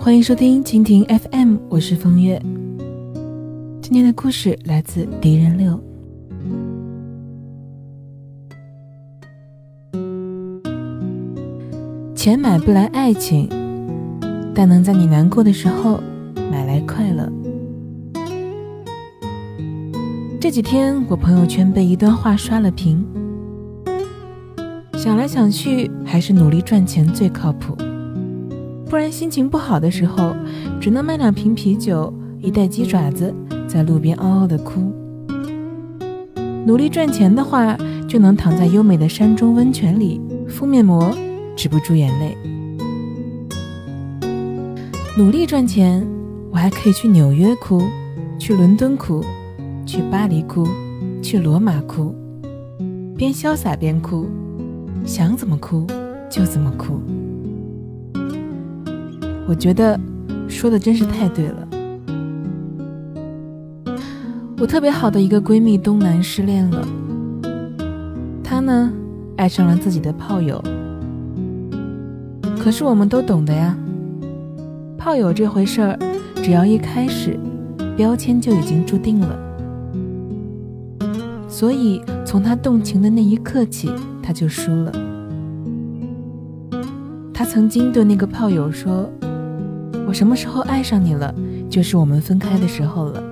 欢迎收听蜻蜓 FM，我是风月。今天的故事来自敌人六。钱买不来爱情，但能在你难过的时候买来快乐。这几天我朋友圈被一段话刷了屏，想来想去，还是努力赚钱最靠谱。不然心情不好的时候，只能买两瓶啤酒、一袋鸡爪子，在路边嗷嗷的哭。努力赚钱的话，就能躺在优美的山中温泉里敷面膜，止不住眼泪。努力赚钱，我还可以去纽约哭，去伦敦哭，去巴黎哭，去罗马哭，边潇洒边哭，想怎么哭就怎么哭。我觉得说的真是太对了。我特别好的一个闺蜜东南失恋了，她呢爱上了自己的炮友。可是我们都懂得呀，炮友这回事儿，只要一开始，标签就已经注定了。所以从他动情的那一刻起，他就输了。他曾经对那个炮友说。我什么时候爱上你了，就是我们分开的时候了。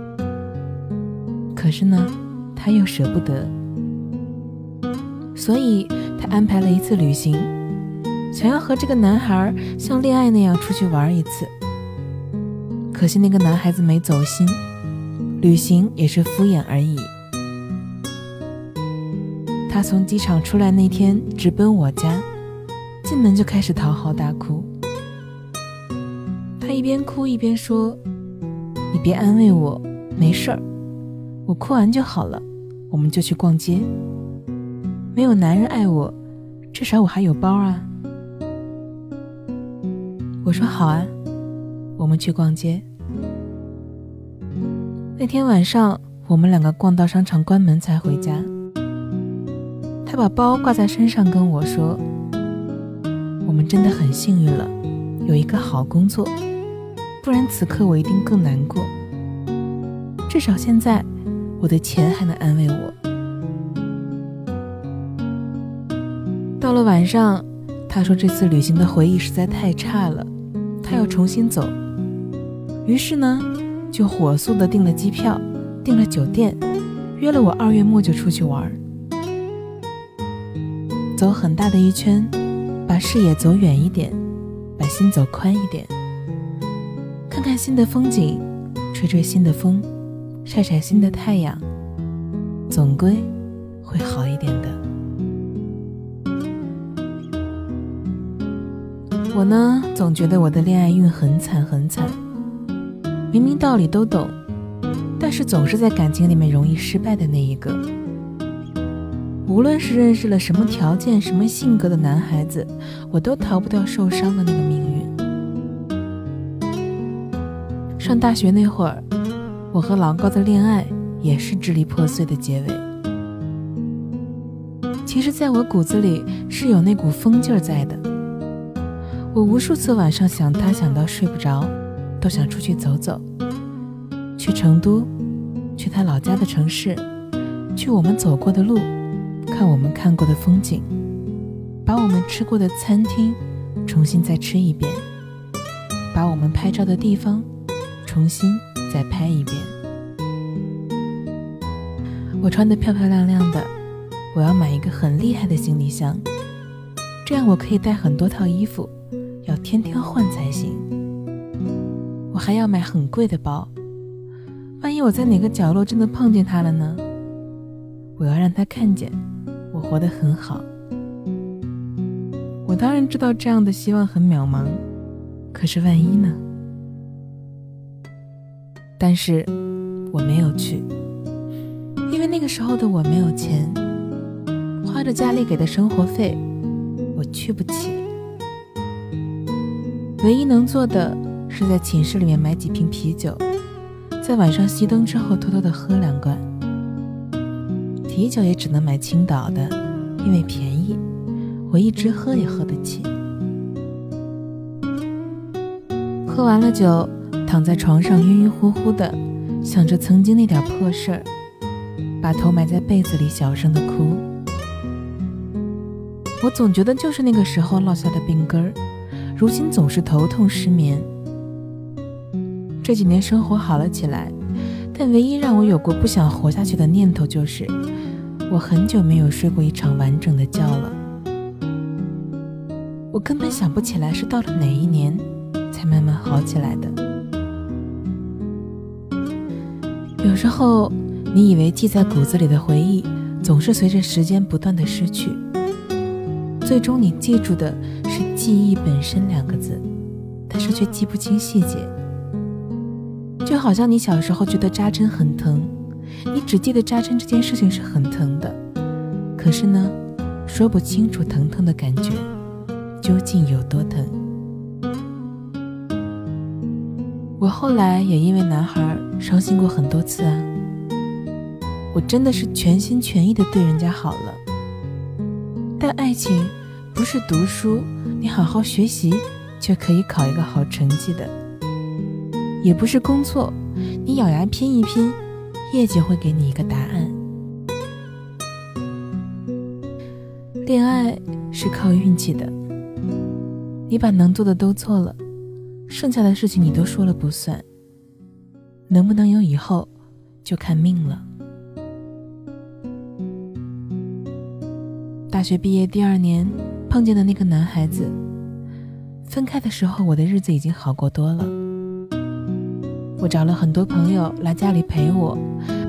可是呢，他又舍不得，所以他安排了一次旅行，想要和这个男孩像恋爱那样出去玩一次。可惜那个男孩子没走心，旅行也是敷衍而已。他从机场出来那天，直奔我家，进门就开始讨好大哭。一边哭一边说：“你别安慰我，没事儿，我哭完就好了。我们就去逛街。没有男人爱我，至少我还有包啊。”我说：“好啊，我们去逛街。”那天晚上，我们两个逛到商场关门才回家。他把包挂在身上跟我说：“我们真的很幸运了，有一个好工作。”不然此刻我一定更难过。至少现在，我的钱还能安慰我。到了晚上，他说这次旅行的回忆实在太差了，他要重新走。于是呢，就火速的订了机票，订了酒店，约了我二月末就出去玩。走很大的一圈，把视野走远一点，把心走宽一点。看看新的风景，吹吹新的风，晒晒新的太阳，总归会好一点的。我呢，总觉得我的恋爱运很惨很惨。明明道理都懂，但是总是在感情里面容易失败的那一个。无论是认识了什么条件、什么性格的男孩子，我都逃不掉受伤的那个命运。上大学那会儿，我和老高的恋爱也是支离破碎的结尾。其实，在我骨子里是有那股疯劲儿在的。我无数次晚上想他，想到睡不着，都想出去走走，去成都，去他老家的城市，去我们走过的路，看我们看过的风景，把我们吃过的餐厅重新再吃一遍，把我们拍照的地方。重新再拍一遍。我穿的漂漂亮亮的，我要买一个很厉害的行李箱，这样我可以带很多套衣服，要天天换才行。我还要买很贵的包，万一我在哪个角落真的碰见他了呢？我要让他看见我活得很好。我当然知道这样的希望很渺茫，可是万一呢？但是我没有去，因为那个时候的我没有钱，花着家里给的生活费，我去不起。唯一能做的是在寝室里面买几瓶啤酒，在晚上熄灯之后偷偷的喝两罐。啤酒也只能买青岛的，因为便宜，我一直喝也喝得起。喝完了酒，躺在床上晕晕乎乎的，想着曾经那点破事儿，把头埋在被子里，小声的哭。我总觉得就是那个时候落下的病根儿，如今总是头痛失眠。这几年生活好了起来，但唯一让我有过不想活下去的念头就是，我很久没有睡过一场完整的觉了。我根本想不起来是到了哪一年才慢慢好起来的。有时候，你以为记在骨子里的回忆，总是随着时间不断的失去。最终，你记住的是“记忆本身”两个字，但是却记不清细节。就好像你小时候觉得扎针很疼，你只记得扎针这件事情是很疼的，可是呢，说不清楚疼痛的感觉究竟有多疼。我后来也因为男孩伤心过很多次啊，我真的是全心全意的对人家好了。但爱情不是读书，你好好学习就可以考一个好成绩的；也不是工作，你咬牙拼一拼，业绩会给你一个答案。恋爱是靠运气的，你把能做的都做了，剩下的事情你都说了不算。能不能有以后，就看命了。大学毕业第二年，碰见的那个男孩子。分开的时候，我的日子已经好过多了。我找了很多朋友来家里陪我，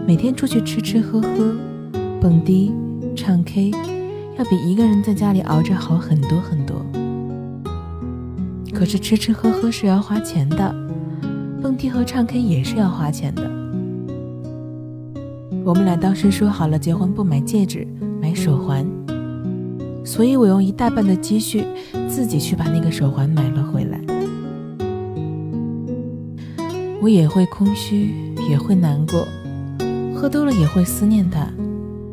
每天出去吃吃喝喝、蹦迪、唱 K，要比一个人在家里熬着好很多很多。可是吃吃喝喝是要花钱的，蹦迪和唱 K 也是要花钱的。我们俩当时说好了，结婚不买戒指，买手环。所以我用一大半的积蓄，自己去把那个手环买了回来。我也会空虚，也会难过，喝多了也会思念他，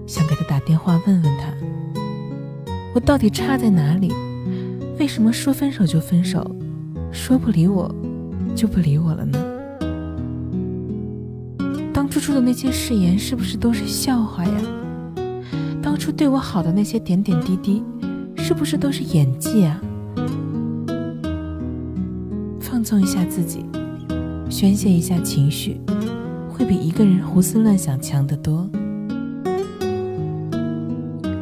想给他打电话问问他，我到底差在哪里？为什么说分手就分手，说不理我就不理我了呢？当初说的那些誓言，是不是都是笑话呀？当初对我好的那些点点滴滴，是不是都是演技啊？放纵一下自己，宣泄一下情绪，会比一个人胡思乱想强得多。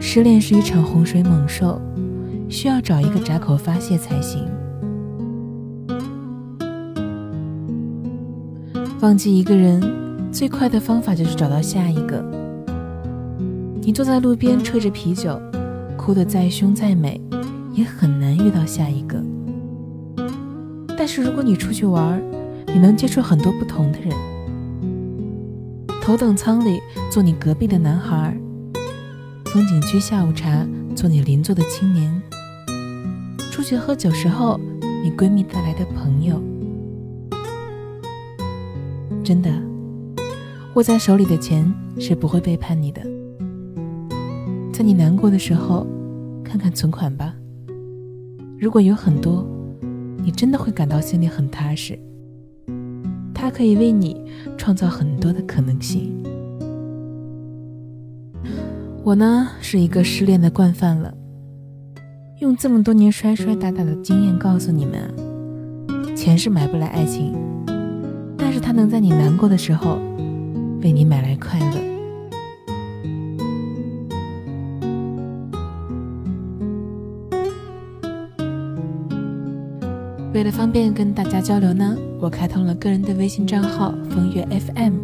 失恋是一场洪水猛兽，需要找一个闸口发泄才行。忘记一个人最快的方法就是找到下一个。你坐在路边吹着啤酒，哭得再凶再美，也很难遇到下一个。但是如果你出去玩，你能接触很多不同的人。头等舱里坐你隔壁的男孩，风景区下午茶坐你邻座的青年，出去喝酒时候你闺蜜带来的朋友。真的，握在手里的钱是不会背叛你的。在你难过的时候，看看存款吧。如果有很多，你真的会感到心里很踏实。它可以为你创造很多的可能性。我呢，是一个失恋的惯犯了。用这么多年摔摔打打的经验告诉你们啊，钱是买不来爱情，但是它能在你难过的时候，为你买来快乐。为了方便跟大家交流呢，我开通了个人的微信账号“风月 FM”，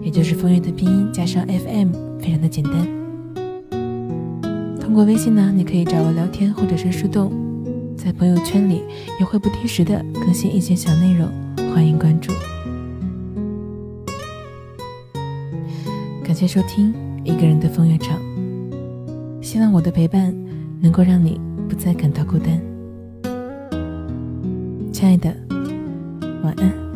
也就是风月的拼音加上 FM，非常的简单。通过微信呢，你可以找我聊天或者是互动，在朋友圈里也会不定时的更新一些小内容，欢迎关注。感谢收听一个人的风月场，希望我的陪伴能够让你不再感到孤单。亲爱的，晚安。